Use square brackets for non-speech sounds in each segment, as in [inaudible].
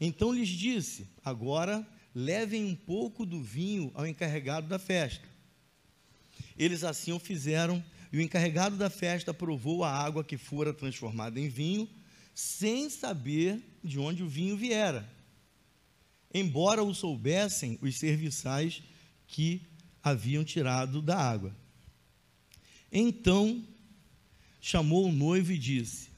Então lhes disse: Agora levem um pouco do vinho ao encarregado da festa. Eles assim o fizeram, e o encarregado da festa provou a água que fora transformada em vinho, sem saber de onde o vinho viera. Embora o soubessem os serviçais que haviam tirado da água. Então chamou o noivo e disse: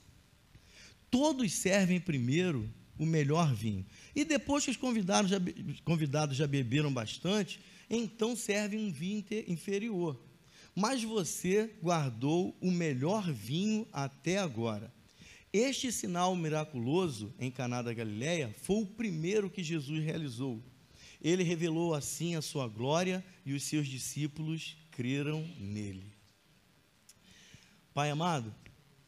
Todos servem primeiro o melhor vinho. E depois que os convidados já, convidados já beberam bastante, então servem um vinho inferior. Mas você guardou o melhor vinho até agora. Este sinal miraculoso em Caná da Galileia foi o primeiro que Jesus realizou. Ele revelou assim a sua glória e os seus discípulos creram nele. Pai amado,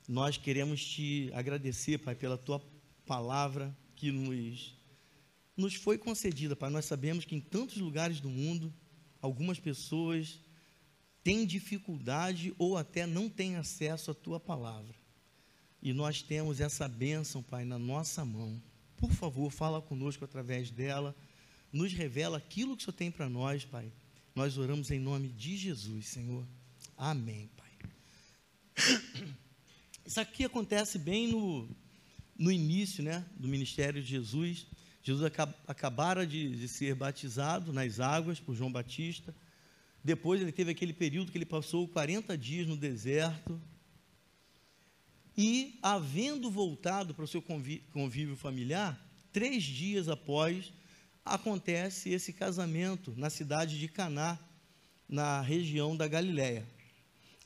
nós queremos te agradecer, Pai, pela tua palavra que nos, nos foi concedida, Pai. Nós sabemos que em tantos lugares do mundo, algumas pessoas têm dificuldade ou até não têm acesso à tua palavra. E nós temos essa bênção, Pai, na nossa mão. Por favor, fala conosco através dela. Nos revela aquilo que o Senhor tem para nós, Pai. Nós oramos em nome de Jesus, Senhor. Amém, Pai. [coughs] Isso aqui acontece bem no, no início né, do ministério de Jesus. Jesus acabara de, de ser batizado nas águas por João Batista. Depois ele teve aquele período que ele passou 40 dias no deserto. E, havendo voltado para o seu convívio familiar, três dias após, acontece esse casamento na cidade de Caná, na região da Galiléia.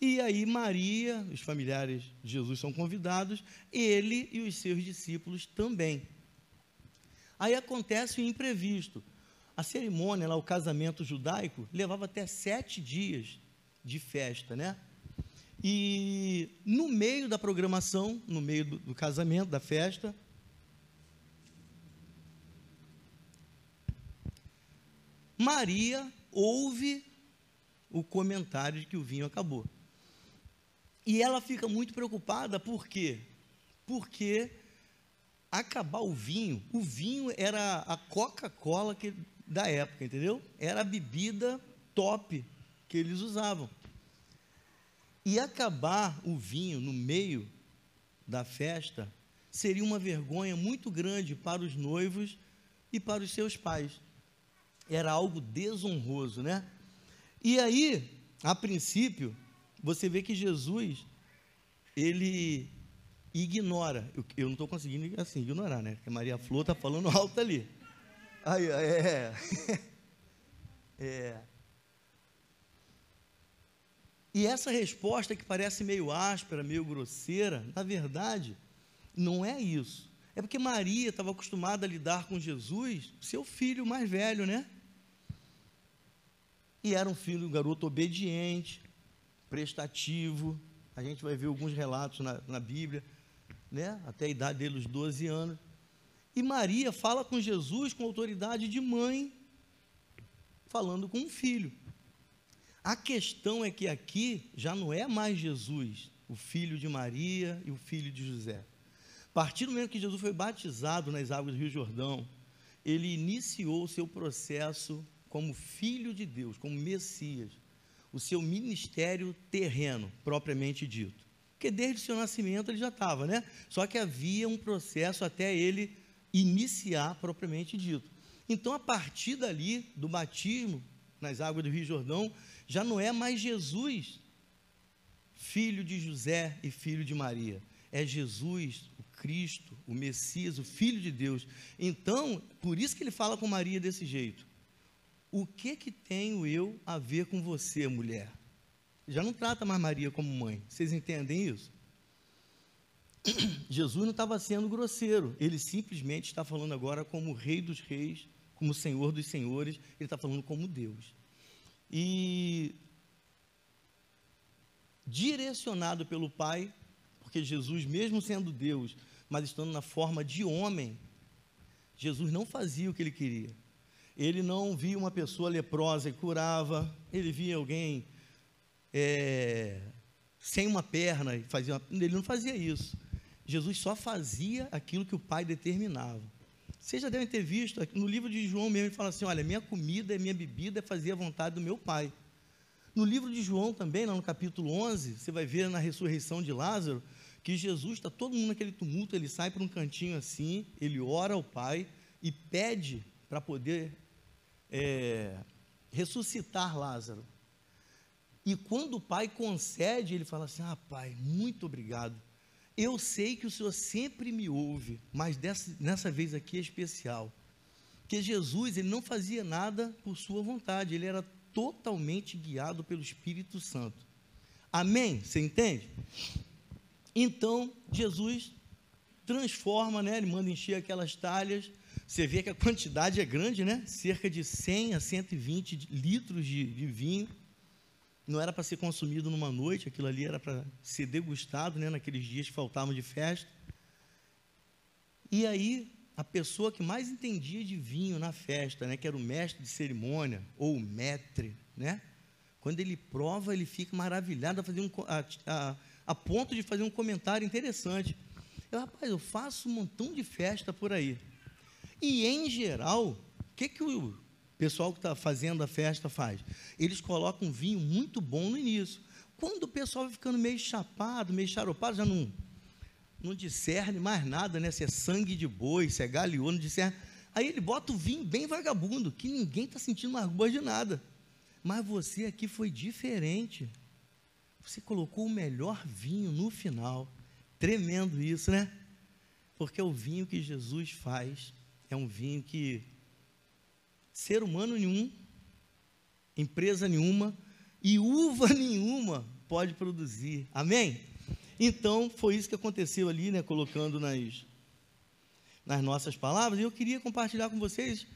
E aí Maria, os familiares de Jesus são convidados, ele e os seus discípulos também. Aí acontece o imprevisto. A cerimônia, lá, o casamento judaico, levava até sete dias de festa, né? E no meio da programação, no meio do, do casamento, da festa, Maria ouve o comentário de que o vinho acabou. E ela fica muito preocupada, por quê? Porque acabar o vinho, o vinho era a Coca-Cola da época, entendeu? Era a bebida top que eles usavam. E acabar o vinho no meio da festa seria uma vergonha muito grande para os noivos e para os seus pais. Era algo desonroso, né? E aí, a princípio, você vê que Jesus, ele ignora. Eu, eu não estou conseguindo assim, ignorar, né? Porque Maria Flor está falando alto ali. Aí, é. É. E essa resposta que parece meio áspera, meio grosseira, na verdade, não é isso. É porque Maria estava acostumada a lidar com Jesus, seu filho mais velho, né? E era um filho, um garoto obediente, prestativo. A gente vai ver alguns relatos na, na Bíblia, né? até a idade dele, os 12 anos. E Maria fala com Jesus com autoridade de mãe, falando com um filho. A questão é que aqui já não é mais Jesus, o filho de Maria e o filho de José. A partir do momento que Jesus foi batizado nas águas do Rio Jordão, ele iniciou o seu processo como filho de Deus, como Messias o seu ministério terreno, propriamente dito. Porque desde o seu nascimento ele já estava, né? Só que havia um processo até ele iniciar propriamente dito. Então, a partir dali, do batismo nas águas do Rio Jordão, já não é mais Jesus, filho de José e filho de Maria. É Jesus, o Cristo, o Messias, o Filho de Deus. Então, por isso que ele fala com Maria desse jeito. O que que tenho eu a ver com você, mulher? Já não trata mais Maria como mãe. Vocês entendem isso? [clears throat] Jesus não estava sendo grosseiro. Ele simplesmente está falando agora como Rei dos Reis, como Senhor dos Senhores. Ele está falando como Deus. E direcionado pelo Pai, porque Jesus, mesmo sendo Deus, mas estando na forma de homem, Jesus não fazia o que ele queria. Ele não via uma pessoa leprosa e curava, ele via alguém é, sem uma perna e fazia. Uma, ele não fazia isso. Jesus só fazia aquilo que o Pai determinava. Vocês já devem ter visto, no livro de João mesmo, ele fala assim: olha, minha comida e minha bebida é fazer a vontade do meu Pai. No livro de João também, lá no capítulo 11, você vai ver na ressurreição de Lázaro, que Jesus, está todo mundo naquele tumulto, ele sai para um cantinho assim, ele ora ao Pai e pede para poder é, ressuscitar Lázaro. E quando o pai concede, ele fala assim: Ah, pai, muito obrigado. Eu sei que o Senhor sempre me ouve, mas dessa, nessa vez aqui é especial. Porque Jesus, ele não fazia nada por sua vontade, ele era totalmente guiado pelo Espírito Santo. Amém? Você entende? Então, Jesus transforma, né? Ele manda encher aquelas talhas. Você vê que a quantidade é grande, né? Cerca de 100 a 120 litros de, de vinho não era para ser consumido numa noite, aquilo ali era para ser degustado, né, naqueles dias que faltavam de festa. E aí, a pessoa que mais entendia de vinho na festa, né, que era o mestre de cerimônia, ou o maître, né, quando ele prova, ele fica maravilhado a, fazer um, a, a, a ponto de fazer um comentário interessante. Eu, rapaz, eu faço um montão de festa por aí. E, em geral, o que, que o pessoal que está fazendo a festa faz? Eles colocam um vinho muito bom no início. Quando o pessoal vai ficando meio chapado, meio charopado, já não, não discerne mais nada, né? Se é sangue de boi, se é galeô, não discerne. Aí ele bota o vinho bem vagabundo, que ninguém está sentindo mais gosto de nada. Mas você aqui foi diferente. Você colocou o melhor vinho no final. Tremendo isso, né? Porque o vinho que Jesus faz é um vinho que ser humano nenhum, empresa nenhuma e uva [laughs] nenhuma pode produzir. Amém? Então, foi isso que aconteceu ali, né, colocando nas, nas nossas palavras. E eu queria compartilhar com vocês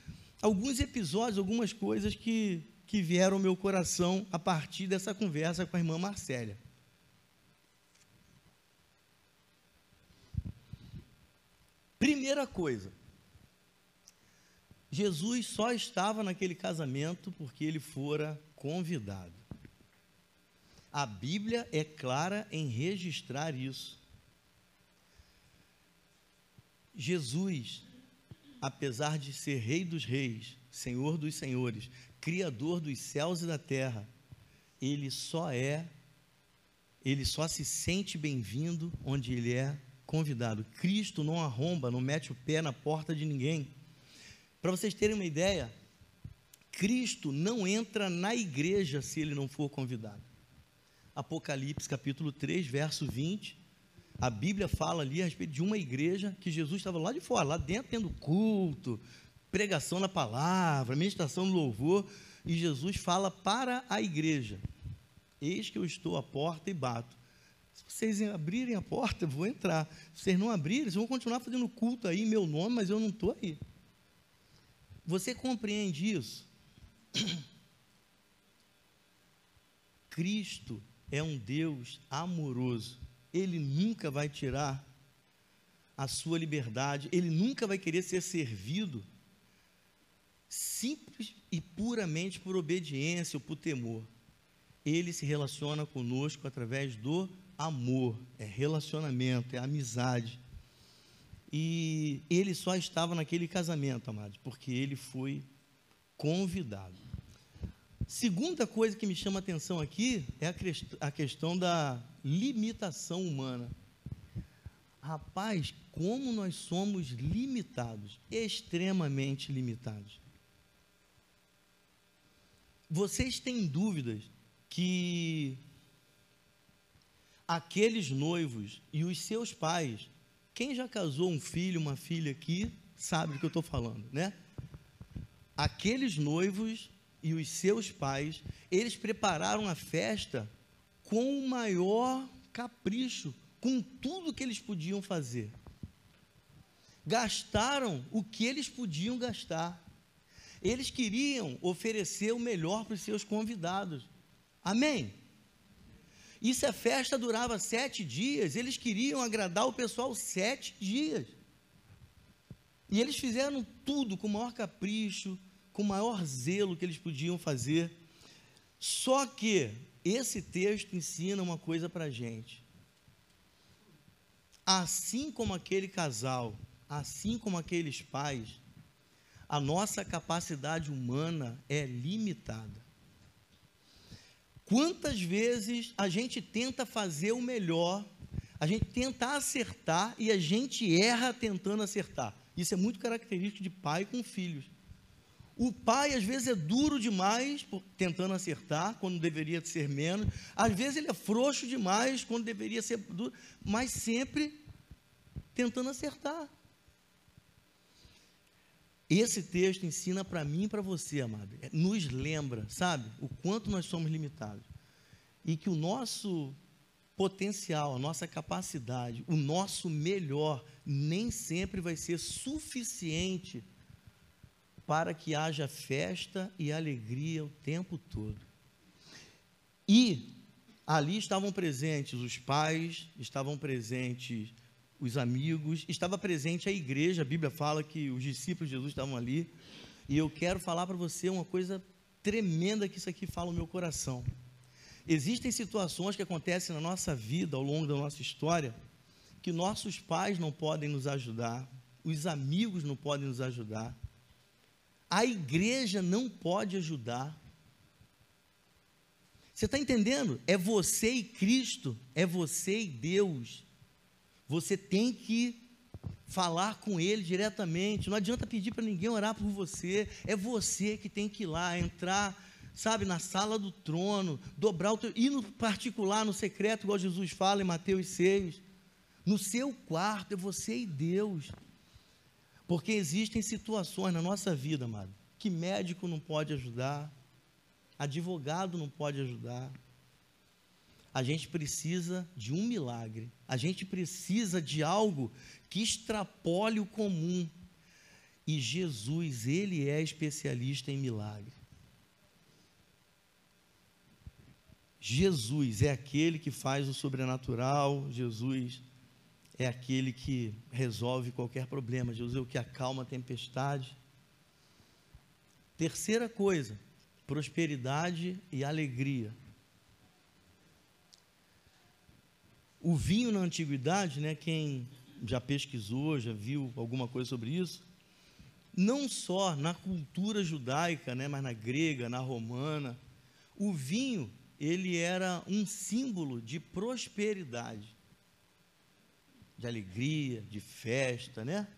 alguns episódios, algumas coisas que, que vieram ao meu coração a partir dessa conversa com a irmã Marcélia. Primeira coisa, Jesus só estava naquele casamento porque ele fora convidado. A Bíblia é clara em registrar isso. Jesus, apesar de ser Rei dos Reis, Senhor dos Senhores, Criador dos céus e da terra, ele só é, ele só se sente bem-vindo onde ele é convidado. Cristo não arromba, não mete o pé na porta de ninguém. Para vocês terem uma ideia, Cristo não entra na igreja se ele não for convidado. Apocalipse capítulo 3, verso 20. A Bíblia fala ali a respeito de uma igreja que Jesus estava lá de fora, lá dentro tendo culto, pregação na palavra, meditação no louvor, e Jesus fala para a igreja: Eis que eu estou à porta e bato. Se vocês abrirem a porta, eu vou entrar. Se vocês não abrirem, vocês vão continuar fazendo culto aí, meu nome, mas eu não estou aí. Você compreende isso? [clears throat] Cristo é um Deus amoroso. Ele nunca vai tirar a sua liberdade, ele nunca vai querer ser servido simples e puramente por obediência ou por temor. Ele se relaciona conosco através do amor, é relacionamento, é amizade. E ele só estava naquele casamento, amados, porque ele foi convidado. Segunda coisa que me chama a atenção aqui é a, questão da limitação humana. Rapaz, como nós somos limitados, extremamente limitados. Vocês têm dúvidas que aqueles noivos e os seus pais quem já casou um filho, uma filha aqui, sabe do que eu estou falando, né? Aqueles noivos e os seus pais, eles prepararam a festa com o maior capricho, com tudo que eles podiam fazer. Gastaram o que eles podiam gastar. Eles queriam oferecer o melhor para os seus convidados. Amém? E se a festa durava sete dias, eles queriam agradar o pessoal sete dias. E eles fizeram tudo com o maior capricho, com o maior zelo que eles podiam fazer. Só que esse texto ensina uma coisa para a gente. Assim como aquele casal assim como aqueles pais, a nossa capacidade humana é limitada. Quantas vezes a gente tenta fazer o melhor, a gente tenta acertar e a gente erra tentando acertar. Isso é muito característico de pai com filhos. O pai, às vezes, é duro demais, tentando acertar, quando deveria ser menos. Às vezes, ele é frouxo demais, quando deveria ser duro, mas sempre tentando acertar. Esse texto ensina para mim e para você, amado, é, nos lembra, sabe, o quanto nós somos limitados. E que o nosso potencial, a nossa capacidade, o nosso melhor, nem sempre vai ser suficiente para que haja festa e alegria o tempo todo. E ali estavam presentes os pais, estavam presentes os amigos, estava presente a igreja, a Bíblia fala que os discípulos de Jesus estavam ali, e eu quero falar para você uma coisa tremenda que isso aqui fala no meu coração. Existem situações que acontecem na nossa vida, ao longo da nossa história, que nossos pais não podem nos ajudar, os amigos não podem nos ajudar, a igreja não pode ajudar. Você está entendendo? É você e Cristo, é você e Deus. Você tem que falar com ele diretamente. Não adianta pedir para ninguém orar por você. É você que tem que ir lá, entrar, sabe, na sala do trono, dobrar o teu, ir no particular, no secreto, igual Jesus fala em Mateus 6. No seu quarto é você e Deus. Porque existem situações na nossa vida, amado, que médico não pode ajudar, advogado não pode ajudar, a gente precisa de um milagre. A gente precisa de algo que extrapole o comum. E Jesus, ele é especialista em milagre. Jesus é aquele que faz o sobrenatural, Jesus é aquele que resolve qualquer problema, Jesus é o que acalma a tempestade. Terceira coisa, prosperidade e alegria. O vinho na antiguidade, né, quem já pesquisou, já viu alguma coisa sobre isso, não só na cultura judaica, né, mas na grega, na romana, o vinho ele era um símbolo de prosperidade, de alegria, de festa, né?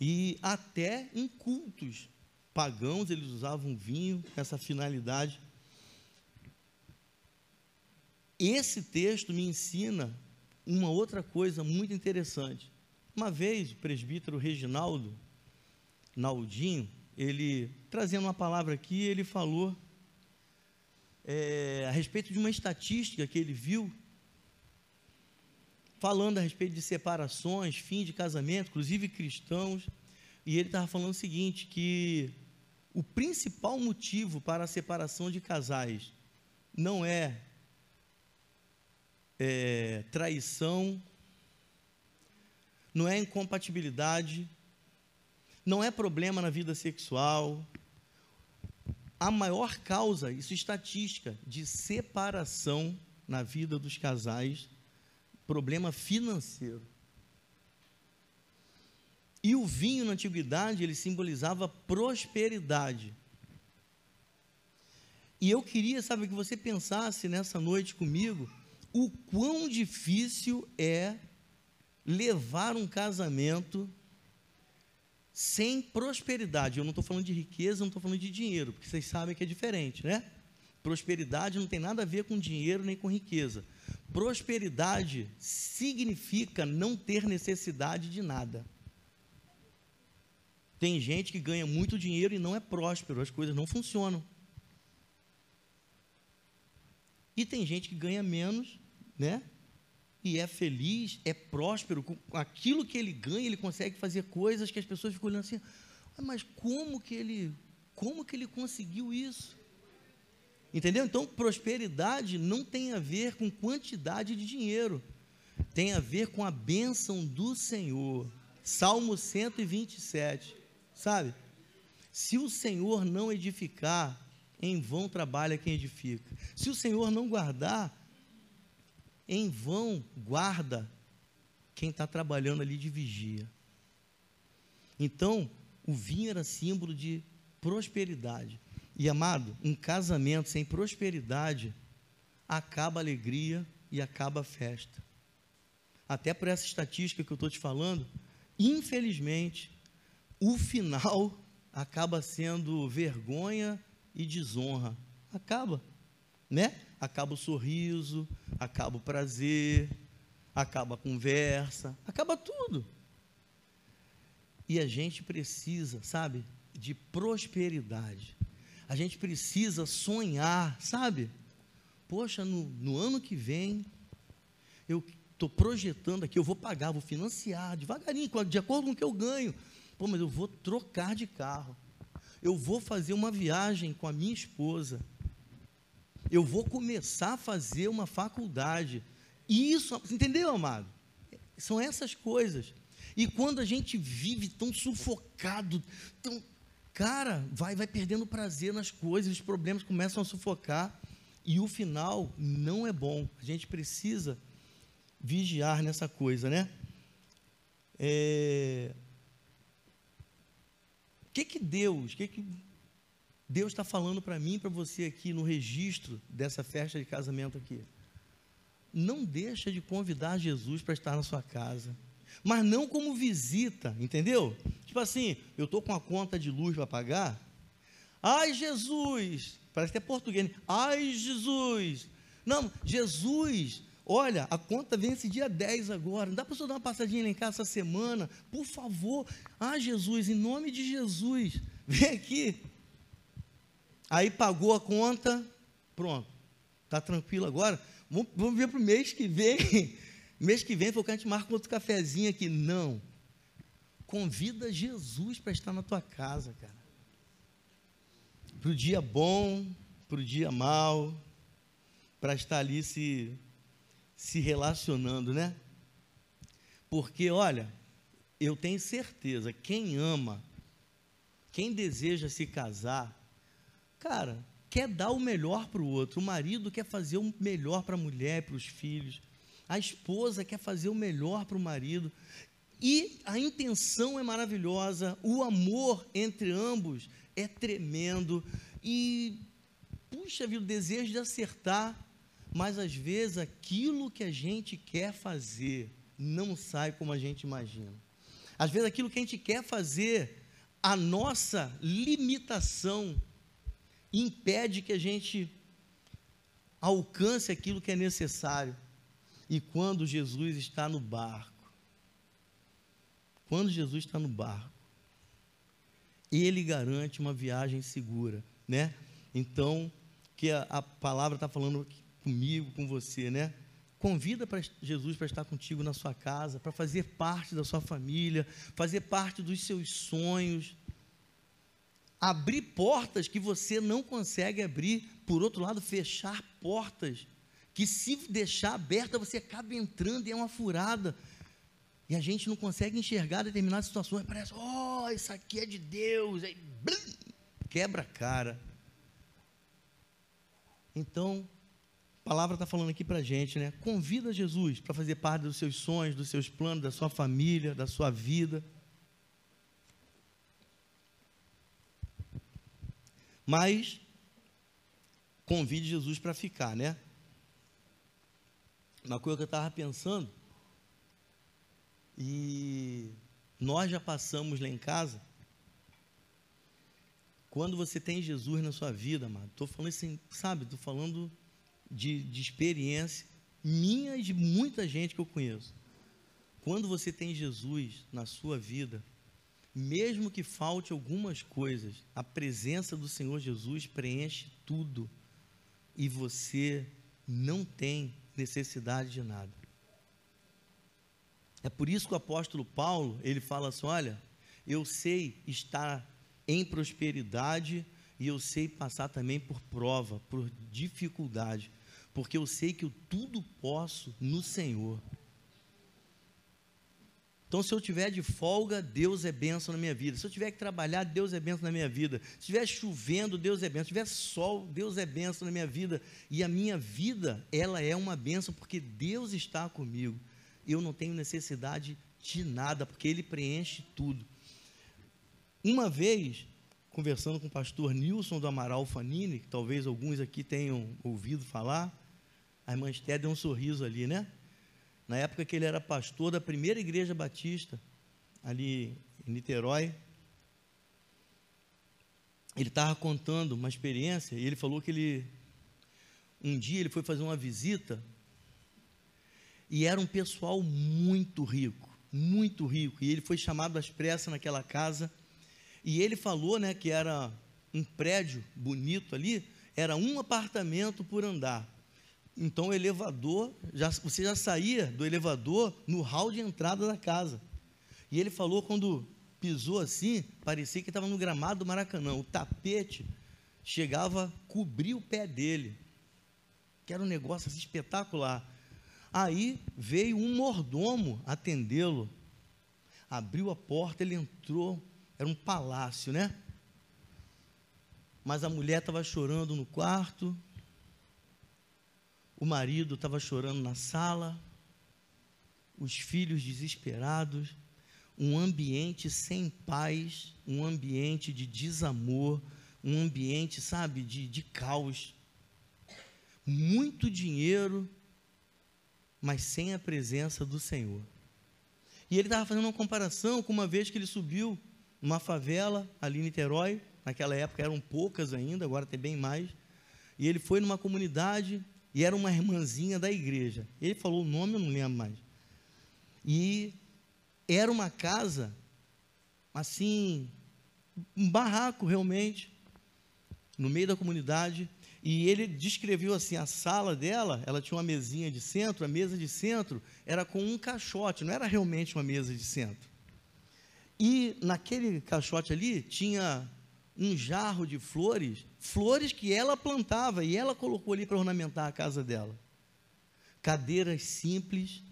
E até em cultos pagãos eles usavam vinho essa finalidade esse texto me ensina uma outra coisa muito interessante. Uma vez, o presbítero Reginaldo Naldinho, ele, trazendo uma palavra aqui, ele falou é, a respeito de uma estatística que ele viu, falando a respeito de separações, fim de casamento, inclusive cristãos, e ele estava falando o seguinte, que o principal motivo para a separação de casais não é é, traição, não é incompatibilidade, não é problema na vida sexual. A maior causa, isso é estatística, de separação na vida dos casais, problema financeiro. E o vinho na antiguidade, ele simbolizava prosperidade. E eu queria, sabe, que você pensasse nessa noite comigo, o quão difícil é levar um casamento sem prosperidade. Eu não estou falando de riqueza, não estou falando de dinheiro, porque vocês sabem que é diferente, né? Prosperidade não tem nada a ver com dinheiro nem com riqueza. Prosperidade significa não ter necessidade de nada. Tem gente que ganha muito dinheiro e não é próspero, as coisas não funcionam. E tem gente que ganha menos né? E é feliz, é próspero, com aquilo que ele ganha, ele consegue fazer coisas que as pessoas ficam olhando assim, mas como que ele, como que ele conseguiu isso? Entendeu? Então, prosperidade não tem a ver com quantidade de dinheiro, tem a ver com a bênção do Senhor. Salmo 127, sabe? Se o Senhor não edificar, em vão trabalha quem edifica. Se o Senhor não guardar, em vão guarda quem está trabalhando ali de vigia. Então, o vinho era símbolo de prosperidade. E amado, um casamento sem prosperidade acaba a alegria e acaba a festa. Até por essa estatística que eu estou te falando, infelizmente, o final acaba sendo vergonha e desonra. Acaba, né? Acaba o sorriso, acaba o prazer, acaba a conversa, acaba tudo. E a gente precisa, sabe, de prosperidade. A gente precisa sonhar, sabe? Poxa, no, no ano que vem, eu estou projetando aqui, eu vou pagar, vou financiar devagarinho, de acordo com o que eu ganho. Pô, mas eu vou trocar de carro. Eu vou fazer uma viagem com a minha esposa. Eu vou começar a fazer uma faculdade. Isso, entendeu, amado? São essas coisas. E quando a gente vive tão sufocado, tão, cara, vai, vai perdendo prazer nas coisas, os problemas começam a sufocar e o final não é bom. A gente precisa vigiar nessa coisa, né? É... O que que Deus, o que que Deus está falando para mim, para você aqui no registro dessa festa de casamento aqui? Não deixa de convidar Jesus para estar na sua casa mas não como visita, entendeu? Tipo assim, eu estou com a conta de luz para pagar. Ai, Jesus! Parece que é português. Né? Ai, Jesus! Não, Jesus, olha, a conta vem esse dia 10 agora. Não dá para você dar uma passadinha lá em casa essa semana? Por favor. Ah, Jesus, em nome de Jesus, vem aqui. Aí pagou a conta, pronto. Está tranquilo agora? Vamos, vamos ver para o mês que vem [laughs] Mês que vem, foi que a gente marca outro cafezinho aqui. Não. Convida Jesus para estar na tua casa, cara. Para o dia bom, para o dia mal, para estar ali se, se relacionando, né? Porque, olha, eu tenho certeza, quem ama, quem deseja se casar, cara, quer dar o melhor para o outro. O marido quer fazer o melhor para a mulher, para os filhos a esposa quer fazer o melhor para o marido. E a intenção é maravilhosa, o amor entre ambos é tremendo. E, puxa vida, o desejo de acertar, mas às vezes aquilo que a gente quer fazer não sai como a gente imagina. Às vezes aquilo que a gente quer fazer, a nossa limitação impede que a gente alcance aquilo que é necessário. E quando Jesus está no barco, quando Jesus está no barco, ele garante uma viagem segura, né? Então, que a, a palavra está falando comigo, com você, né? Convida para Jesus para estar contigo na sua casa, para fazer parte da sua família, fazer parte dos seus sonhos, abrir portas que você não consegue abrir, por outro lado, fechar portas que se deixar aberta você acaba entrando e é uma furada. E a gente não consegue enxergar determinadas situações, parece, oh, isso aqui é de Deus, aí blim, quebra a cara. Então, a palavra está falando aqui para a gente, né? Convida Jesus para fazer parte dos seus sonhos, dos seus planos, da sua família, da sua vida. Mas convide Jesus para ficar, né? uma coisa que eu estava pensando, e nós já passamos lá em casa, quando você tem Jesus na sua vida, amado, estou falando assim, sabe, estou falando de, de experiência minha e de muita gente que eu conheço. Quando você tem Jesus na sua vida, mesmo que falte algumas coisas, a presença do Senhor Jesus preenche tudo e você não tem necessidade de nada. É por isso que o apóstolo Paulo, ele fala assim, olha, eu sei estar em prosperidade e eu sei passar também por prova, por dificuldade, porque eu sei que eu tudo posso no Senhor. Então, se eu tiver de folga, Deus é benção na minha vida. Se eu tiver que trabalhar, Deus é benção na minha vida. Se estiver chovendo, Deus é benção. Se tiver sol, Deus é benção na minha vida. E a minha vida, ela é uma benção porque Deus está comigo. eu não tenho necessidade de nada, porque Ele preenche tudo. Uma vez, conversando com o pastor Nilson do Amaral Fanini, que talvez alguns aqui tenham ouvido falar, a irmã Esté deu um sorriso ali, né? Na época que ele era pastor da primeira igreja batista, ali em Niterói, ele estava contando uma experiência e ele falou que ele um dia ele foi fazer uma visita e era um pessoal muito rico, muito rico, e ele foi chamado às pressas naquela casa, e ele falou, né, que era um prédio bonito ali, era um apartamento por andar. Então o elevador, já, você já saía do elevador no hall de entrada da casa. E ele falou quando pisou assim, parecia que estava no gramado do Maracanã. O tapete chegava a cobrir o pé dele. Que era um negócio assim, espetacular. Aí veio um mordomo atendê-lo. Abriu a porta, ele entrou. Era um palácio, né? Mas a mulher estava chorando no quarto. O marido estava chorando na sala. Os filhos desesperados um ambiente sem paz, um ambiente de desamor, um ambiente, sabe, de, de caos. Muito dinheiro, mas sem a presença do Senhor. E ele estava fazendo uma comparação com uma vez que ele subiu numa favela ali em Niterói, naquela época eram poucas ainda, agora tem bem mais. E ele foi numa comunidade e era uma irmãzinha da igreja. Ele falou o nome, eu não lembro mais. E era uma casa, assim, um barraco realmente, no meio da comunidade. E ele descreveu assim: a sala dela, ela tinha uma mesinha de centro, a mesa de centro era com um caixote, não era realmente uma mesa de centro. E naquele caixote ali tinha um jarro de flores, flores que ela plantava e ela colocou ali para ornamentar a casa dela. Cadeiras simples,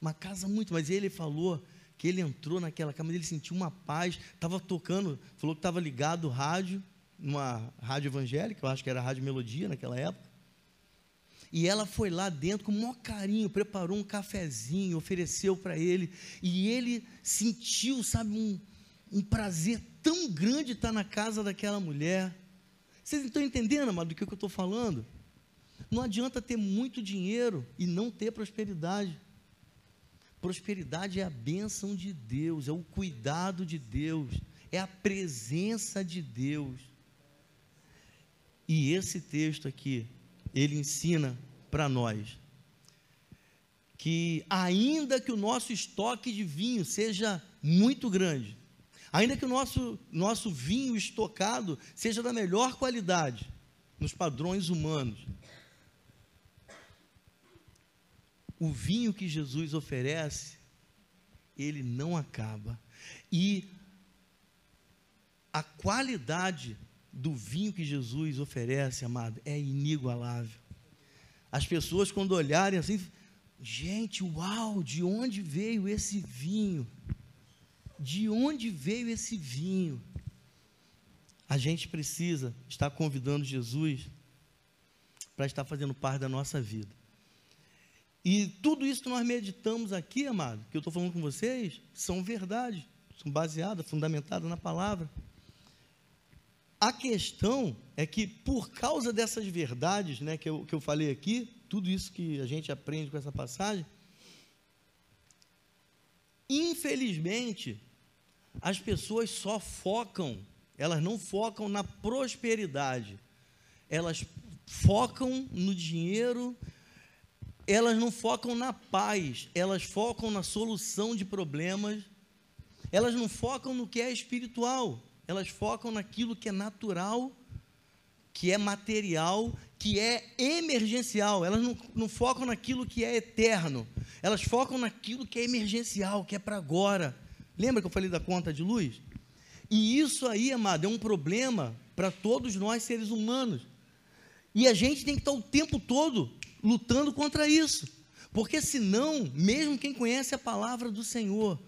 uma casa muito, mas ele falou que ele entrou naquela cama, ele sentiu uma paz, estava tocando, falou que estava ligado rádio, numa rádio evangélica, eu acho que era a Rádio Melodia naquela época. E ela foi lá dentro com o maior carinho, preparou um cafezinho, ofereceu para ele, e ele sentiu, sabe, um, um prazer tão grande estar na casa daquela mulher. Vocês estão entendendo, amado, do que eu estou falando? Não adianta ter muito dinheiro e não ter prosperidade. Prosperidade é a bênção de Deus, é o cuidado de Deus, é a presença de Deus. E esse texto aqui, ele ensina para nós que, ainda que o nosso estoque de vinho seja muito grande, ainda que o nosso, nosso vinho estocado seja da melhor qualidade, nos padrões humanos, o vinho que Jesus oferece, ele não acaba. E a qualidade do vinho que Jesus oferece, amado, é inigualável. As pessoas, quando olharem assim, gente, uau, de onde veio esse vinho? De onde veio esse vinho? A gente precisa estar convidando Jesus para estar fazendo parte da nossa vida. E tudo isso que nós meditamos aqui, amado, que eu estou falando com vocês, são verdades, são baseadas, fundamentadas na palavra. A questão é que, por causa dessas verdades né, que, eu, que eu falei aqui, tudo isso que a gente aprende com essa passagem, infelizmente, as pessoas só focam, elas não focam na prosperidade, elas focam no dinheiro, elas não focam na paz, elas focam na solução de problemas, elas não focam no que é espiritual, elas focam naquilo que é natural, que é material, que é emergencial, elas não, não focam naquilo que é eterno, elas focam naquilo que é emergencial, que é para agora. Lembra que eu falei da conta de luz? E isso aí, amado, é um problema para todos nós seres humanos. E a gente tem que estar o tempo todo lutando contra isso. Porque senão, mesmo quem conhece a palavra do Senhor,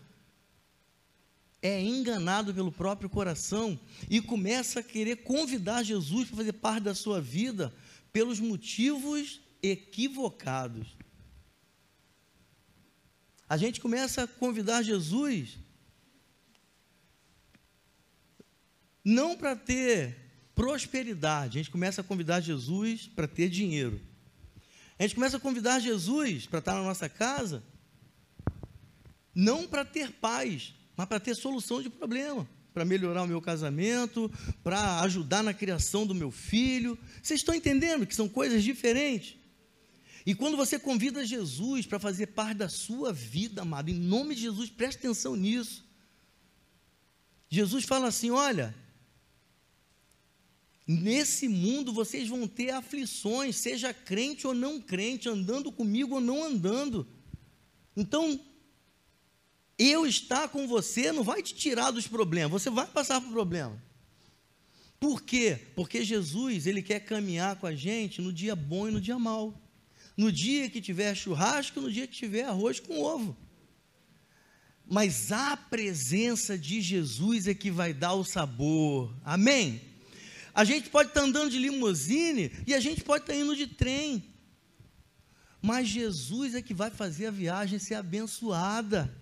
é enganado pelo próprio coração e começa a querer convidar Jesus para fazer parte da sua vida pelos motivos equivocados. A gente começa a convidar Jesus não para ter prosperidade, a gente começa a convidar Jesus para ter dinheiro. A gente começa a convidar Jesus para estar na nossa casa, não para ter paz, mas para ter solução de problema, para melhorar o meu casamento, para ajudar na criação do meu filho. Vocês estão entendendo que são coisas diferentes? E quando você convida Jesus para fazer parte da sua vida, amado, em nome de Jesus, preste atenção nisso. Jesus fala assim: olha, nesse mundo vocês vão ter aflições, seja crente ou não crente, andando comigo ou não andando. Então, eu estar com você não vai te tirar dos problemas, você vai passar por problema. Por quê? Porque Jesus, ele quer caminhar com a gente no dia bom e no dia mau no dia que tiver churrasco, no dia que tiver arroz com ovo. Mas a presença de Jesus é que vai dar o sabor. Amém? A gente pode estar andando de limusine e a gente pode estar indo de trem. Mas Jesus é que vai fazer a viagem ser abençoada.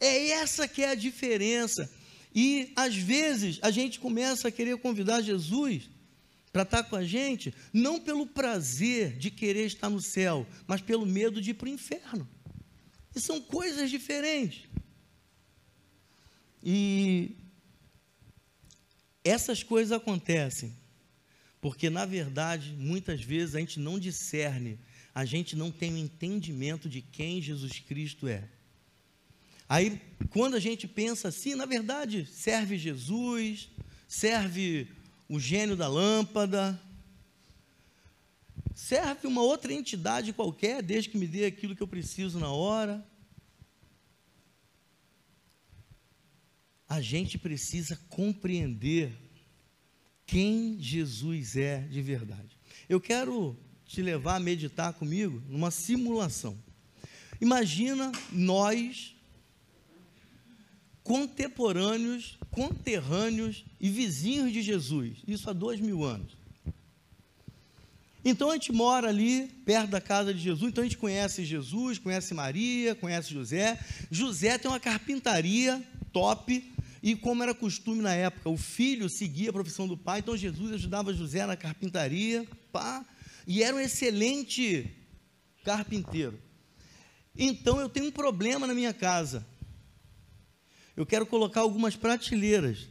É essa que é a diferença. E às vezes a gente começa a querer convidar Jesus para estar com a gente, não pelo prazer de querer estar no céu, mas pelo medo de ir para o inferno. E são coisas diferentes. E essas coisas acontecem porque, na verdade, muitas vezes a gente não discerne, a gente não tem o um entendimento de quem Jesus Cristo é. Aí, quando a gente pensa assim, na verdade, serve Jesus, serve o gênio da lâmpada, serve uma outra entidade qualquer, desde que me dê aquilo que eu preciso na hora. A gente precisa compreender quem Jesus é de verdade. Eu quero te levar a meditar comigo numa simulação. Imagina nós contemporâneos, conterrâneos e vizinhos de Jesus, isso há dois mil anos. Então a gente mora ali perto da casa de Jesus, então a gente conhece Jesus, conhece Maria, conhece José. José tem uma carpintaria top, e como era costume na época, o filho seguia a profissão do pai, então Jesus ajudava José na carpintaria, pá, e era um excelente carpinteiro. Então eu tenho um problema na minha casa eu quero colocar algumas prateleiras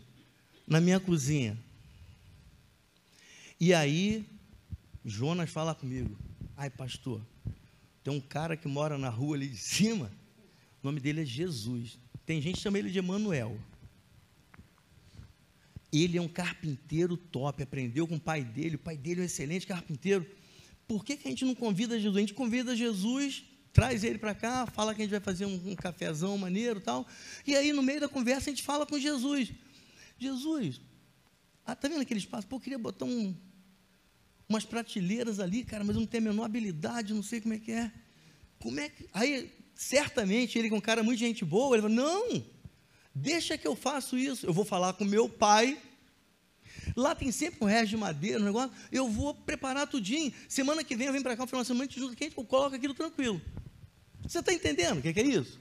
na minha cozinha. E aí, Jonas fala comigo: Ai, pastor, tem um cara que mora na rua ali de cima, o nome dele é Jesus. Tem gente que chama ele de Emanuel. Ele é um carpinteiro top, aprendeu com o pai dele, o pai dele é um excelente carpinteiro. Por que, que a gente não convida Jesus? A gente convida Jesus traz ele para cá, fala que a gente vai fazer um, um cafezão maneiro tal. E aí, no meio da conversa, a gente fala com Jesus. Jesus, ah, tá vendo aquele espaço? Pô, eu queria botar um, umas prateleiras ali, cara, mas eu não tenho a menor habilidade, não sei como é que é. Como é que. Aí, certamente, ele, é um cara muito gente boa, ele falou: não, deixa que eu faço isso. Eu vou falar com meu pai. Lá tem sempre um resto de madeira, um negócio. Eu vou preparar tudinho. Semana que vem eu venho para cá, uma semana de junto quente, eu coloco aquilo tranquilo. Você está entendendo o que é isso?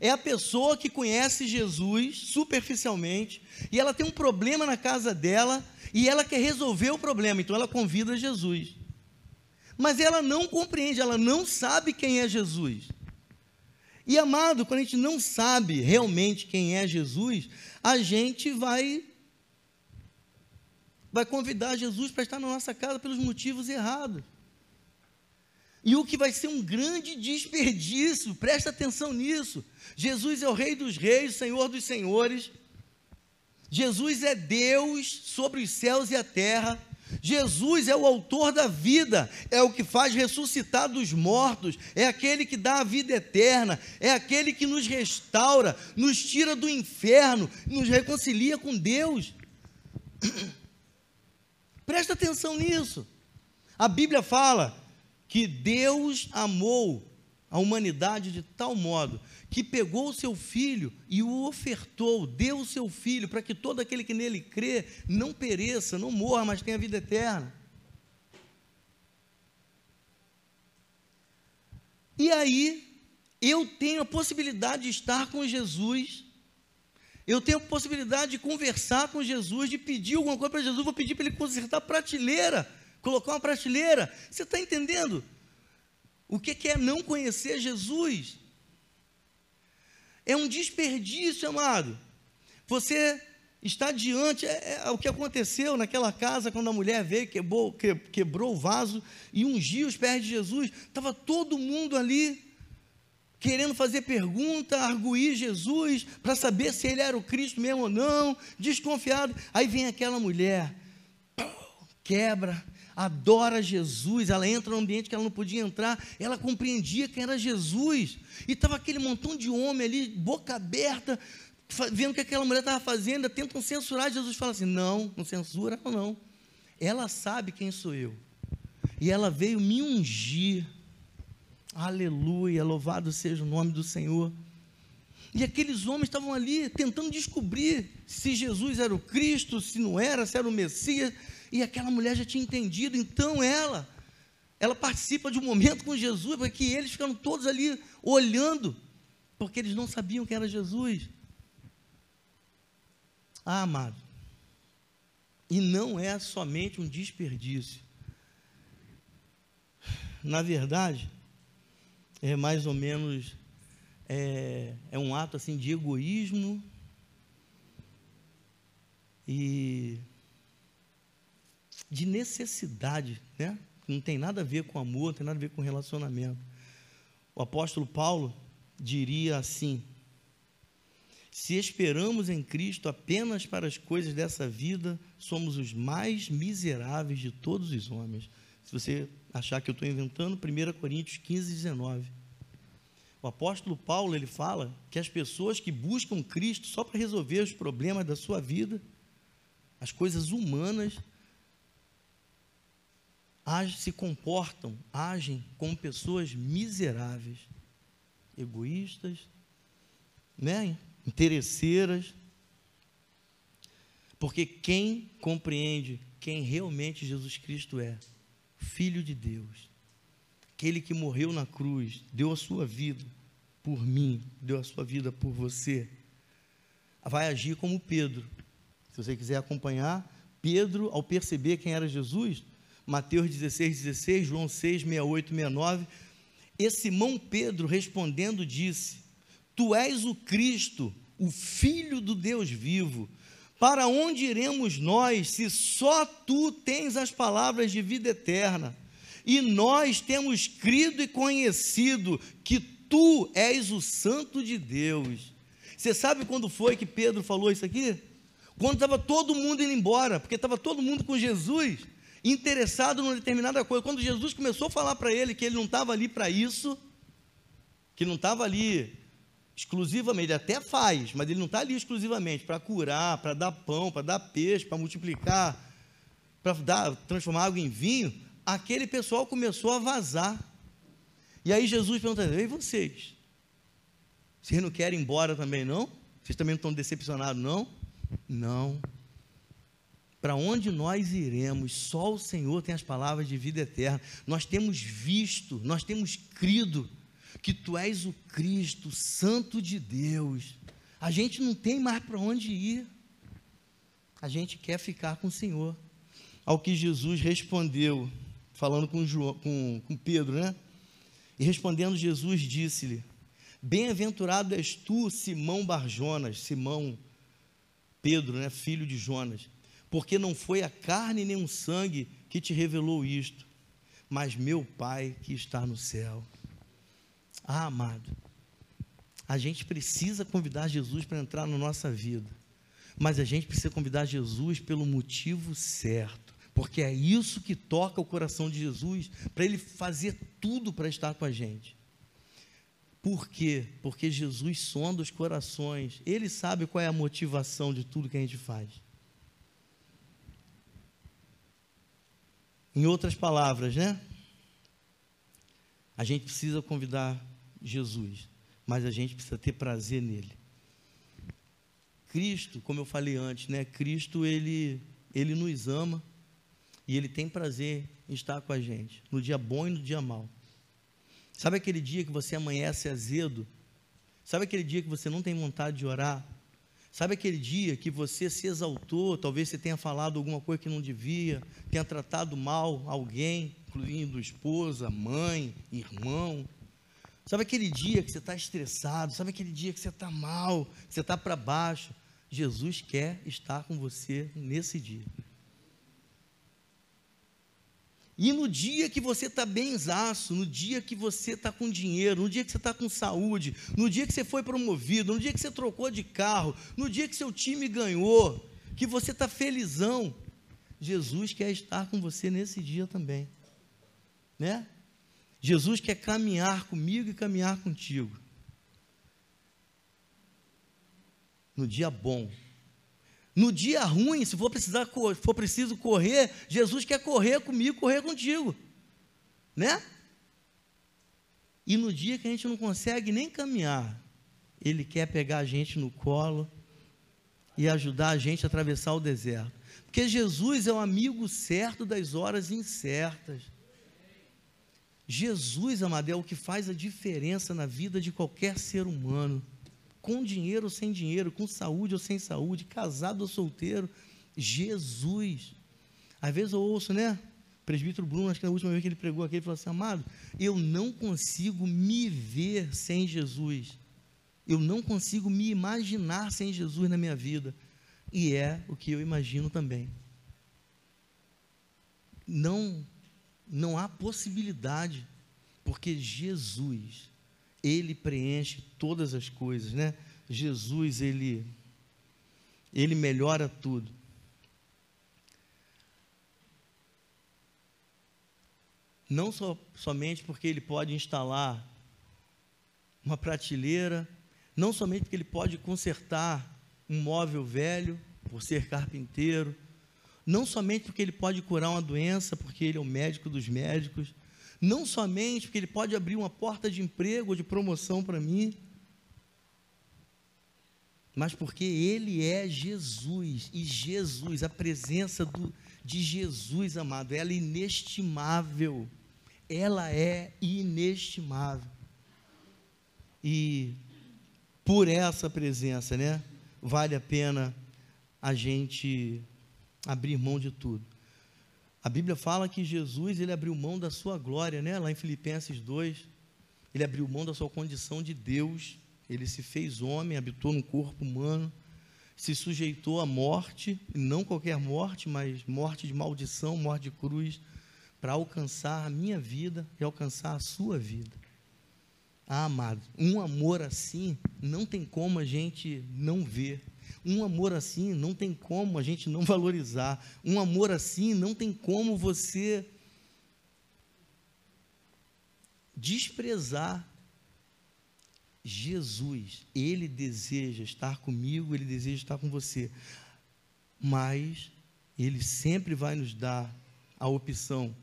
É a pessoa que conhece Jesus superficialmente e ela tem um problema na casa dela e ela quer resolver o problema, então ela convida Jesus. Mas ela não compreende, ela não sabe quem é Jesus. E amado, quando a gente não sabe realmente quem é Jesus, a gente vai vai convidar Jesus para estar na nossa casa pelos motivos errados. E o que vai ser um grande desperdício, presta atenção nisso. Jesus é o Rei dos Reis, Senhor dos Senhores. Jesus é Deus sobre os céus e a terra. Jesus é o autor da vida, é o que faz ressuscitar dos mortos, é aquele que dá a vida eterna, é aquele que nos restaura, nos tira do inferno, nos reconcilia com Deus. [coughs] Presta atenção nisso. A Bíblia fala que Deus amou a humanidade de tal modo que pegou o seu filho e o ofertou, deu o seu filho para que todo aquele que nele crê não pereça, não morra, mas tenha vida eterna. E aí, eu tenho a possibilidade de estar com Jesus, eu tenho a possibilidade de conversar com Jesus, de pedir alguma coisa para Jesus, vou pedir para ele consertar a prateleira, colocar uma prateleira. Você está entendendo? O que é não conhecer Jesus? É um desperdício, amado. Você está diante, é, é, o que aconteceu naquela casa quando a mulher veio, quebrou, que, quebrou o vaso e ungiu os pés de Jesus. Estava todo mundo ali querendo fazer pergunta, arguir Jesus, para saber se ele era o Cristo mesmo ou não, desconfiado. Aí vem aquela mulher, quebra, adora Jesus, ela entra no ambiente que ela não podia entrar, ela compreendia quem era Jesus, e estava aquele montão de homem ali, boca aberta, vendo o que aquela mulher estava fazendo, tentam censurar, Jesus fala assim, não, não censura, não, não, ela sabe quem sou eu, e ela veio me ungir, aleluia, louvado seja o nome do Senhor, e aqueles homens estavam ali tentando descobrir se Jesus era o Cristo, se não era, se era o Messias, e aquela mulher já tinha entendido, então ela, ela participa de um momento com Jesus, porque eles ficaram todos ali olhando, porque eles não sabiam que era Jesus. Ah, amado, e não é somente um desperdício. Na verdade, é mais ou menos é, é um ato assim de egoísmo e de necessidade, né? Não tem nada a ver com amor, não tem nada a ver com relacionamento. O apóstolo Paulo diria assim: se esperamos em Cristo apenas para as coisas dessa vida, somos os mais miseráveis de todos os homens. Se você achar que eu estou inventando, 1 Coríntios 15, 19. O apóstolo Paulo ele fala que as pessoas que buscam Cristo só para resolver os problemas da sua vida, as coisas humanas, se comportam, agem como pessoas miseráveis, egoístas, né? interesseiras. Porque quem compreende quem realmente Jesus Cristo é, Filho de Deus, aquele que morreu na cruz, deu a sua vida por mim, deu a sua vida por você, vai agir como Pedro. Se você quiser acompanhar, Pedro, ao perceber quem era Jesus, Mateus 16, 16, João 6, 68, 69. E Simão Pedro respondendo disse: Tu és o Cristo, o Filho do Deus vivo. Para onde iremos nós, se só tu tens as palavras de vida eterna? E nós temos crido e conhecido que tu és o Santo de Deus. Você sabe quando foi que Pedro falou isso aqui? Quando estava todo mundo indo embora, porque estava todo mundo com Jesus interessado numa determinada coisa. Quando Jesus começou a falar para ele que ele não estava ali para isso, que não estava ali exclusivamente, ele até faz, mas ele não está ali exclusivamente para curar, para dar pão, para dar peixe, para multiplicar, para transformar água em vinho, aquele pessoal começou a vazar. E aí Jesus pergunta: Ei, vocês? Vocês não querem ir embora também, não? Vocês também não estão decepcionados, não? Não. Para onde nós iremos? Só o Senhor tem as palavras de vida eterna. Nós temos visto, nós temos crido que tu és o Cristo, Santo de Deus. A gente não tem mais para onde ir. A gente quer ficar com o Senhor. Ao que Jesus respondeu, falando com, João, com, com Pedro, né? E respondendo, Jesus disse-lhe: Bem-aventurado és tu, Simão Barjonas, Simão Pedro, né, filho de Jonas porque não foi a carne nem o sangue que te revelou isto, mas meu Pai que está no céu. Ah, amado, a gente precisa convidar Jesus para entrar na nossa vida, mas a gente precisa convidar Jesus pelo motivo certo, porque é isso que toca o coração de Jesus, para ele fazer tudo para estar com a gente. Por quê? Porque Jesus sonda os corações, ele sabe qual é a motivação de tudo que a gente faz. Em outras palavras, né? A gente precisa convidar Jesus, mas a gente precisa ter prazer nele. Cristo, como eu falei antes, né? Cristo ele ele nos ama e ele tem prazer em estar com a gente, no dia bom e no dia mau. Sabe aquele dia que você amanhece azedo? Sabe aquele dia que você não tem vontade de orar? Sabe aquele dia que você se exaltou, talvez você tenha falado alguma coisa que não devia, tenha tratado mal alguém, incluindo esposa, mãe, irmão? Sabe aquele dia que você está estressado? Sabe aquele dia que você está mal, que você está para baixo? Jesus quer estar com você nesse dia. E no dia que você está benzaço, no dia que você está com dinheiro, no dia que você está com saúde, no dia que você foi promovido, no dia que você trocou de carro, no dia que seu time ganhou, que você está felizão, Jesus quer estar com você nesse dia também. Né? Jesus quer caminhar comigo e caminhar contigo. No dia bom, no dia ruim, se for, precisar, for preciso correr, Jesus quer correr comigo, correr contigo. Né? E no dia que a gente não consegue nem caminhar, Ele quer pegar a gente no colo e ajudar a gente a atravessar o deserto. Porque Jesus é o amigo certo das horas incertas. Jesus, amado, é o que faz a diferença na vida de qualquer ser humano com dinheiro ou sem dinheiro, com saúde ou sem saúde, casado ou solteiro, Jesus. Às vezes eu ouço, né? O presbítero Bruno, acho que na última vez que ele pregou aqui, ele falou assim: Amado, eu não consigo me ver sem Jesus. Eu não consigo me imaginar sem Jesus na minha vida. E é o que eu imagino também. Não, não há possibilidade, porque Jesus ele preenche todas as coisas, né? Jesus, ele ele melhora tudo. Não só, somente porque ele pode instalar uma prateleira, não somente porque ele pode consertar um móvel velho, por ser carpinteiro, não somente porque ele pode curar uma doença, porque ele é o médico dos médicos, não somente porque ele pode abrir uma porta de emprego ou de promoção para mim, mas porque ele é Jesus, e Jesus, a presença do, de Jesus, amado, ela é inestimável, ela é inestimável. E por essa presença, né, vale a pena a gente abrir mão de tudo. A Bíblia fala que Jesus ele abriu mão da sua glória, né? Lá em Filipenses 2, ele abriu mão da sua condição de Deus, ele se fez homem, habitou no corpo humano, se sujeitou à morte, não qualquer morte, mas morte de maldição, morte de cruz, para alcançar a minha vida e alcançar a sua vida. Ah, amado, um amor assim não tem como a gente não ver. Um amor assim não tem como a gente não valorizar. Um amor assim não tem como você desprezar Jesus. Ele deseja estar comigo, ele deseja estar com você. Mas ele sempre vai nos dar a opção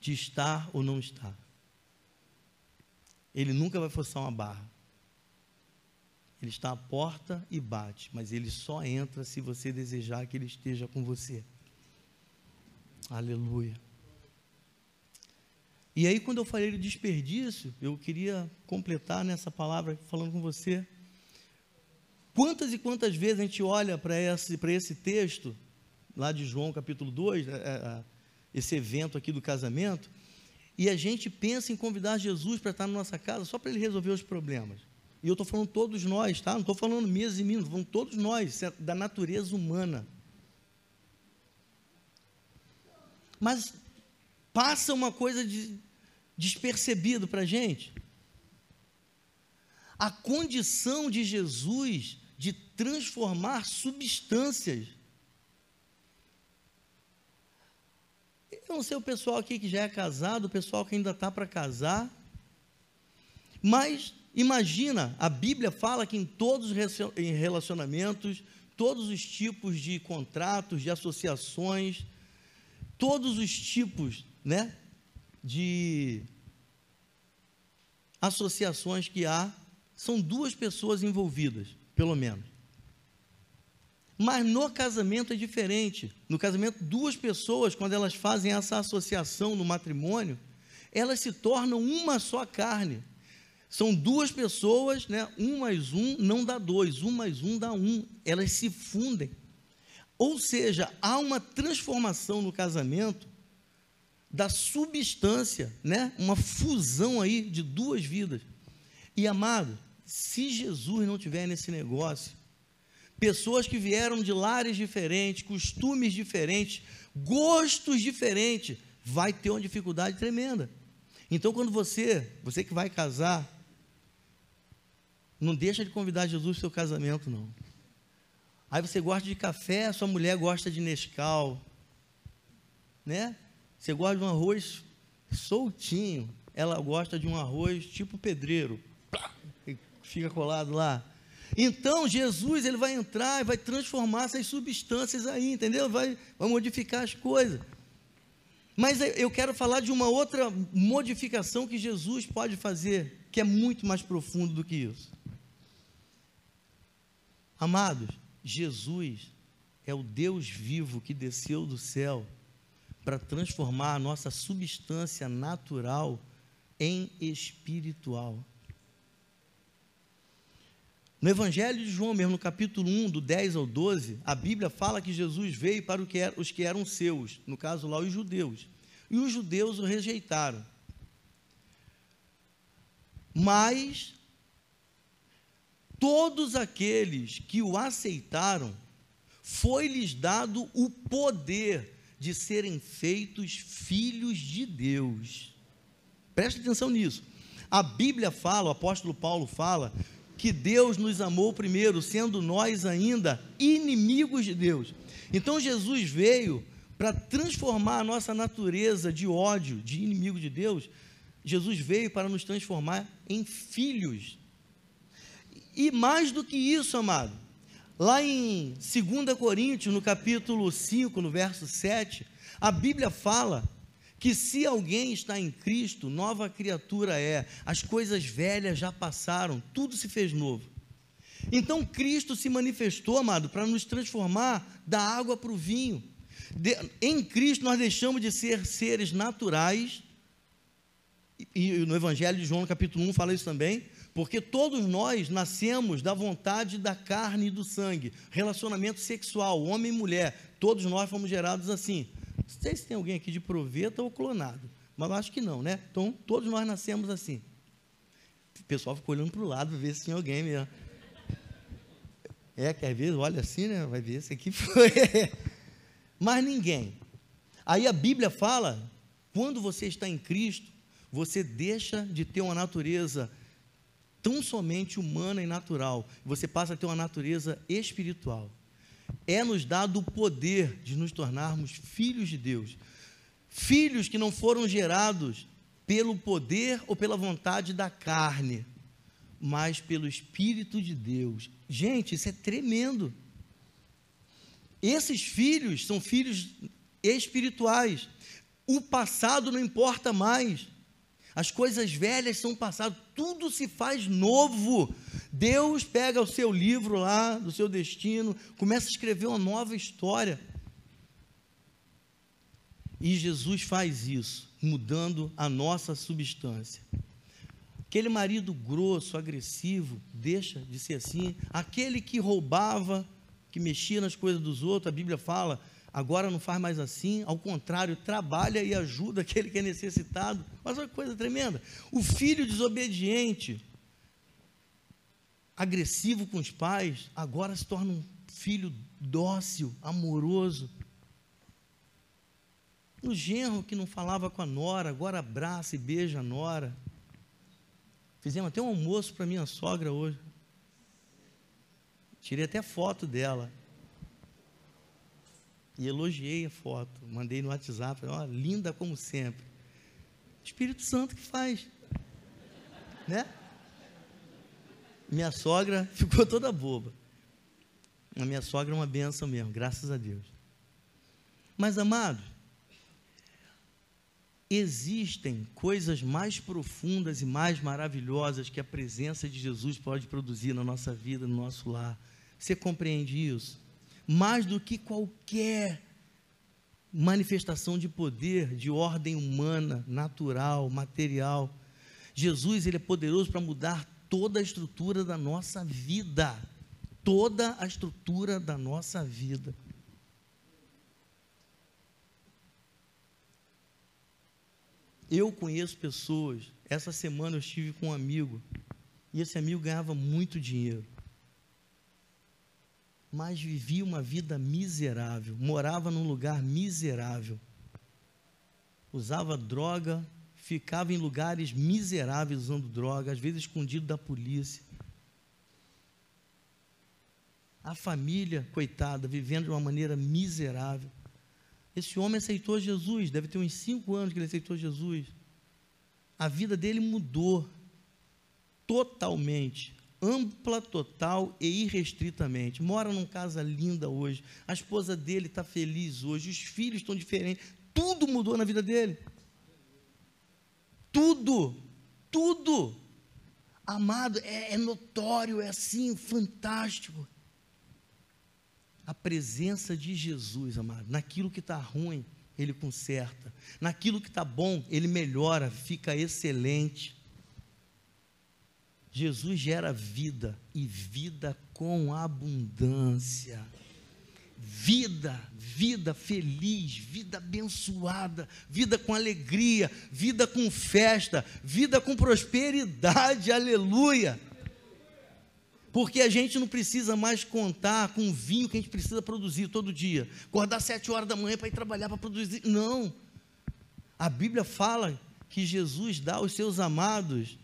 de estar ou não estar. Ele nunca vai forçar uma barra. Ele está à porta e bate, mas ele só entra se você desejar que ele esteja com você. Aleluia. E aí, quando eu falei de desperdício, eu queria completar nessa palavra falando com você. Quantas e quantas vezes a gente olha para esse, esse texto, lá de João capítulo 2, é, é, esse evento aqui do casamento, e a gente pensa em convidar Jesus para estar na nossa casa só para ele resolver os problemas. E eu estou falando todos nós, tá? Não estou falando mesas e estou falando todos nós, é da natureza humana. Mas passa uma coisa de, despercebido para a gente. A condição de Jesus de transformar substâncias. Eu não sei o pessoal aqui que já é casado, o pessoal que ainda está para casar, mas Imagina, a Bíblia fala que em todos os relacionamentos, todos os tipos de contratos, de associações, todos os tipos, né, de associações que há, são duas pessoas envolvidas, pelo menos. Mas no casamento é diferente. No casamento, duas pessoas, quando elas fazem essa associação no matrimônio, elas se tornam uma só carne. São duas pessoas, né? um mais um não dá dois, um mais um dá um. Elas se fundem. Ou seja, há uma transformação no casamento da substância, né? uma fusão aí de duas vidas. E amado, se Jesus não tiver nesse negócio, pessoas que vieram de lares diferentes, costumes diferentes, gostos diferentes, vai ter uma dificuldade tremenda. Então, quando você, você que vai casar, não deixa de convidar Jesus para o seu casamento, não. Aí você gosta de café, sua mulher gosta de Nescau, né? Você gosta de um arroz soltinho, ela gosta de um arroz tipo pedreiro, fica colado lá. Então Jesus ele vai entrar e vai transformar essas substâncias aí, entendeu? Vai, vai modificar as coisas. Mas eu quero falar de uma outra modificação que Jesus pode fazer, que é muito mais profundo do que isso. Amados, Jesus é o Deus vivo que desceu do céu para transformar a nossa substância natural em espiritual. No Evangelho de João, mesmo no capítulo 1, do 10 ao 12, a Bíblia fala que Jesus veio para os que eram seus, no caso lá os judeus. E os judeus o rejeitaram. Mas todos aqueles que o aceitaram, foi-lhes dado o poder de serem feitos filhos de Deus. Preste atenção nisso. A Bíblia fala, o apóstolo Paulo fala, que Deus nos amou primeiro, sendo nós ainda inimigos de Deus. Então Jesus veio para transformar a nossa natureza de ódio, de inimigo de Deus. Jesus veio para nos transformar em filhos e mais do que isso, amado, lá em 2 Coríntios, no capítulo 5, no verso 7, a Bíblia fala que se alguém está em Cristo, nova criatura é, as coisas velhas já passaram, tudo se fez novo. Então Cristo se manifestou, amado, para nos transformar da água para o vinho. De, em Cristo nós deixamos de ser seres naturais, e, e no Evangelho de João, capítulo 1, fala isso também, porque todos nós nascemos da vontade da carne e do sangue, relacionamento sexual, homem e mulher, todos nós fomos gerados assim. Não sei se tem alguém aqui de proveta ou clonado, mas eu acho que não, né? Então, todos nós nascemos assim. O pessoal fica olhando para o lado ver se tem alguém mesmo. É, que às vezes olha assim, né? Vai ver, esse aqui foi. [laughs] Mas ninguém. Aí a Bíblia fala: quando você está em Cristo, você deixa de ter uma natureza tão somente humana e natural, você passa a ter uma natureza espiritual. É nos dado o poder de nos tornarmos filhos de Deus. Filhos que não foram gerados pelo poder ou pela vontade da carne, mas pelo Espírito de Deus. Gente, isso é tremendo. Esses filhos são filhos espirituais. O passado não importa mais. As coisas velhas são passadas, tudo se faz novo. Deus pega o seu livro lá, do seu destino, começa a escrever uma nova história. E Jesus faz isso, mudando a nossa substância. Aquele marido grosso, agressivo, deixa de ser assim. Aquele que roubava, que mexia nas coisas dos outros, a Bíblia fala, agora não faz mais assim, ao contrário, trabalha e ajuda aquele que é necessitado. Mas olha que coisa tremenda. O filho desobediente, agressivo com os pais, agora se torna um filho dócil, amoroso. O genro que não falava com a nora, agora abraça e beija a nora. Fizemos até um almoço para minha sogra hoje. Tirei até foto dela. E elogiei a foto, mandei no WhatsApp, ó, linda como sempre. Espírito Santo que faz. Né? Minha sogra [laughs] ficou toda boba. A minha sogra é uma benção mesmo, graças a Deus. Mas, amado, existem coisas mais profundas e mais maravilhosas que a presença de Jesus pode produzir na nossa vida, no nosso lar. Você compreende isso? Mais do que qualquer manifestação de poder de ordem humana, natural, material. Jesus ele é poderoso para mudar toda a estrutura da nossa vida, toda a estrutura da nossa vida. Eu conheço pessoas. Essa semana eu estive com um amigo e esse amigo ganhava muito dinheiro mas vivia uma vida miserável, morava num lugar miserável, usava droga, ficava em lugares miseráveis usando droga, às vezes escondido da polícia. A família, coitada, vivendo de uma maneira miserável. Esse homem aceitou Jesus, deve ter uns cinco anos que ele aceitou Jesus. A vida dele mudou totalmente ampla, total e irrestritamente. Mora numa casa linda hoje. A esposa dele está feliz hoje. Os filhos estão diferentes. Tudo mudou na vida dele. Tudo. Tudo. Amado, é, é notório, é assim, fantástico. A presença de Jesus, amado, naquilo que está ruim, ele conserta. Naquilo que está bom, ele melhora, fica excelente. Jesus gera vida e vida com abundância. Vida, vida feliz, vida abençoada, vida com alegria, vida com festa, vida com prosperidade, [laughs] aleluia. Porque a gente não precisa mais contar com o vinho que a gente precisa produzir todo dia. Acordar sete horas da manhã para ir trabalhar para produzir. Não. A Bíblia fala que Jesus dá aos seus amados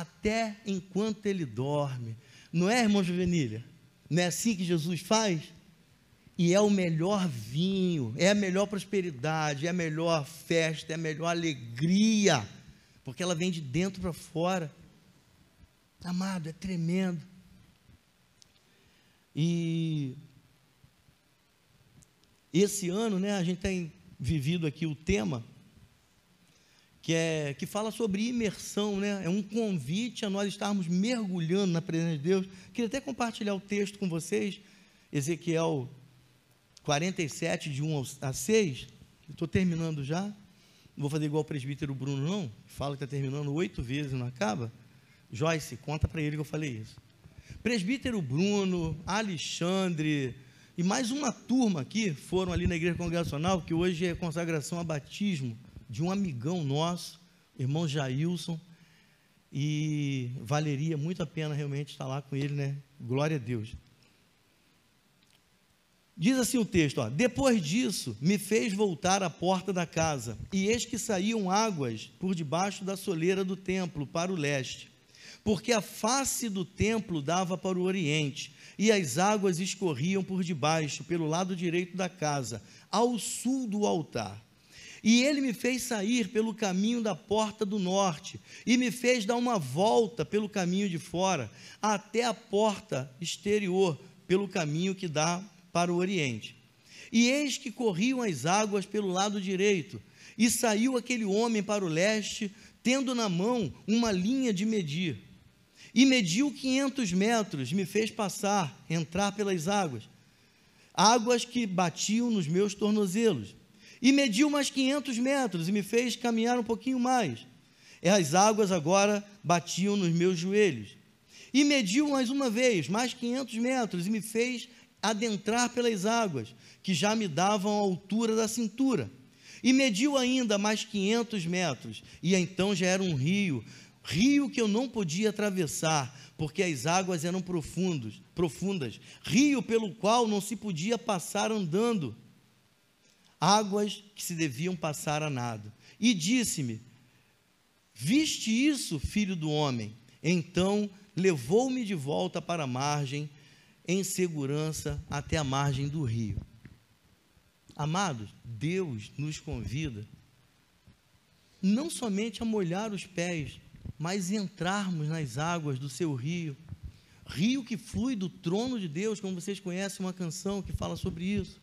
até enquanto ele dorme. Não é, irmão Juvenília? Não é assim que Jesus faz? E é o melhor vinho, é a melhor prosperidade, é a melhor festa, é a melhor alegria, porque ela vem de dentro para fora. Amado, é tremendo. E esse ano, né, a gente tem vivido aqui o tema que, é, que fala sobre imersão, né? é um convite a nós estarmos mergulhando na presença de Deus. Queria até compartilhar o texto com vocês, Ezequiel 47, de 1 a 6. Estou terminando já. Não vou fazer igual o presbítero Bruno, não. Fala que está terminando oito vezes e não acaba. Joyce, conta para ele que eu falei isso. Presbítero Bruno, Alexandre e mais uma turma aqui foram ali na igreja congregacional, que hoje é consagração a batismo de um amigão nosso, irmão Jailson, e valeria muito a pena realmente estar lá com ele, né? Glória a Deus. Diz assim o texto: ó, Depois disso, me fez voltar à porta da casa, e eis que saíam águas por debaixo da soleira do templo para o leste, porque a face do templo dava para o oriente, e as águas escorriam por debaixo, pelo lado direito da casa, ao sul do altar. E ele me fez sair pelo caminho da porta do norte, e me fez dar uma volta pelo caminho de fora, até a porta exterior, pelo caminho que dá para o oriente. E eis que corriam as águas pelo lado direito, e saiu aquele homem para o leste, tendo na mão uma linha de medir. E mediu quinhentos metros, me fez passar, entrar pelas águas, águas que batiam nos meus tornozelos e mediu mais 500 metros e me fez caminhar um pouquinho mais. E as águas agora batiam nos meus joelhos. E mediu mais uma vez, mais 500 metros, e me fez adentrar pelas águas, que já me davam a altura da cintura. E mediu ainda mais 500 metros, e então já era um rio, rio que eu não podia atravessar, porque as águas eram profundos, profundas, rio pelo qual não se podia passar andando águas que se deviam passar a nado. E disse-me: Viste isso, filho do homem? Então levou-me de volta para a margem, em segurança, até a margem do rio. Amados, Deus nos convida não somente a molhar os pés, mas entrarmos nas águas do seu rio. Rio que flui do trono de Deus, como vocês conhecem uma canção que fala sobre isso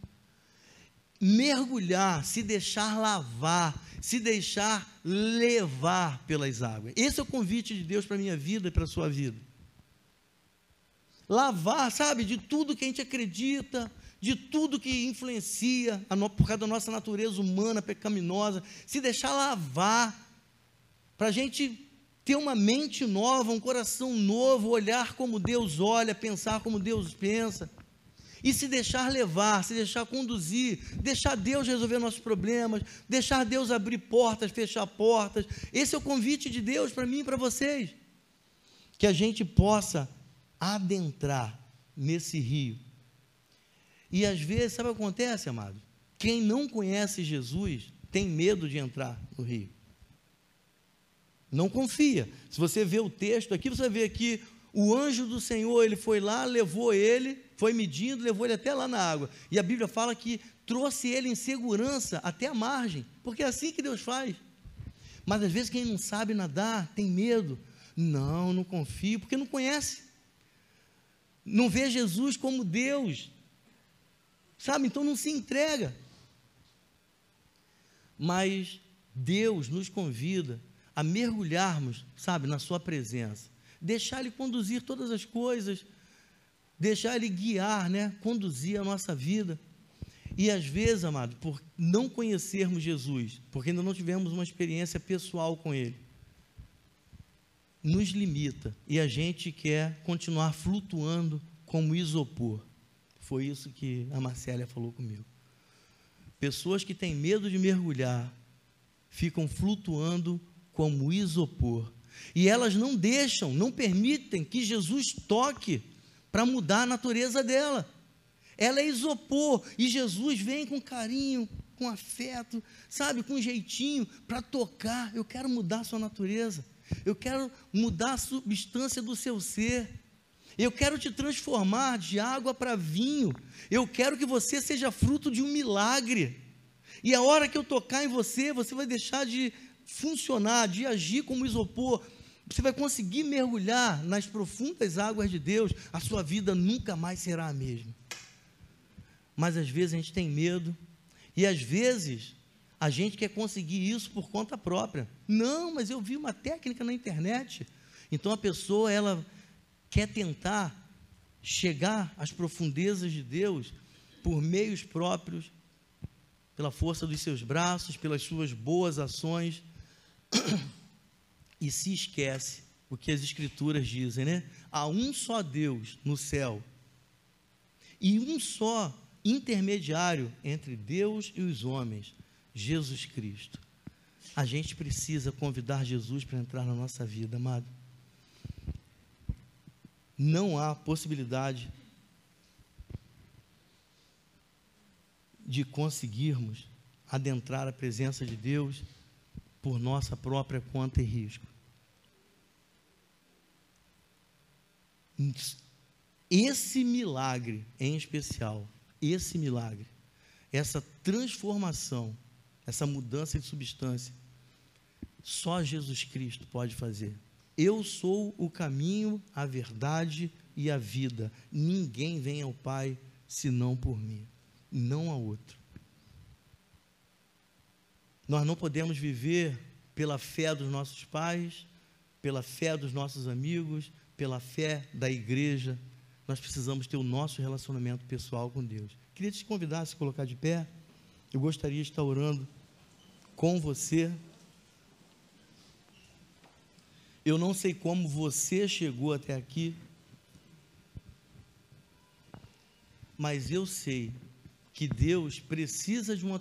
mergulhar, se deixar lavar, se deixar levar pelas águas. Esse é o convite de Deus para a minha vida e para a sua vida. Lavar, sabe, de tudo que a gente acredita, de tudo que influencia por causa da nossa natureza humana pecaminosa, se deixar lavar, para a gente ter uma mente nova, um coração novo, olhar como Deus olha, pensar como Deus pensa, e se deixar levar, se deixar conduzir, deixar Deus resolver nossos problemas, deixar Deus abrir portas, fechar portas. Esse é o convite de Deus para mim e para vocês. Que a gente possa adentrar nesse rio. E às vezes, sabe o que acontece, amado? Quem não conhece Jesus tem medo de entrar no rio. Não confia. Se você vê o texto aqui, você vê que o anjo do Senhor, ele foi lá, levou ele, foi medindo, levou ele até lá na água. E a Bíblia fala que trouxe ele em segurança até a margem, porque é assim que Deus faz. Mas às vezes quem não sabe nadar tem medo. Não, não confio, porque não conhece. Não vê Jesus como Deus. Sabe? Então não se entrega. Mas Deus nos convida a mergulharmos, sabe, na Sua presença deixar Ele conduzir todas as coisas, deixar Ele guiar, né? conduzir a nossa vida. E às vezes, amado, por não conhecermos Jesus, porque ainda não tivemos uma experiência pessoal com Ele, nos limita e a gente quer continuar flutuando como isopor. Foi isso que a Marcélia falou comigo. Pessoas que têm medo de mergulhar ficam flutuando como isopor e elas não deixam, não permitem que Jesus toque para mudar a natureza dela. Ela é isopor e Jesus vem com carinho, com afeto, sabe, com jeitinho para tocar. Eu quero mudar a sua natureza. Eu quero mudar a substância do seu ser. Eu quero te transformar de água para vinho. Eu quero que você seja fruto de um milagre. E a hora que eu tocar em você, você vai deixar de funcionar, de agir como isopor, você vai conseguir mergulhar nas profundas águas de Deus, a sua vida nunca mais será a mesma. Mas às vezes a gente tem medo, e às vezes a gente quer conseguir isso por conta própria. Não, mas eu vi uma técnica na internet. Então a pessoa ela quer tentar chegar às profundezas de Deus por meios próprios, pela força dos seus braços, pelas suas boas ações e se esquece o que as Escrituras dizem, né? Há um só Deus no céu e um só intermediário entre Deus e os homens, Jesus Cristo. A gente precisa convidar Jesus para entrar na nossa vida, amado. Não há possibilidade de conseguirmos adentrar a presença de Deus por nossa própria conta e risco. Esse milagre em especial, esse milagre, essa transformação, essa mudança de substância, só Jesus Cristo pode fazer. Eu sou o caminho, a verdade e a vida. Ninguém vem ao Pai senão por mim, não há outro. Nós não podemos viver pela fé dos nossos pais, pela fé dos nossos amigos, pela fé da igreja. Nós precisamos ter o nosso relacionamento pessoal com Deus. Queria te convidar a se colocar de pé. Eu gostaria de estar orando com você. Eu não sei como você chegou até aqui, mas eu sei que Deus precisa de uma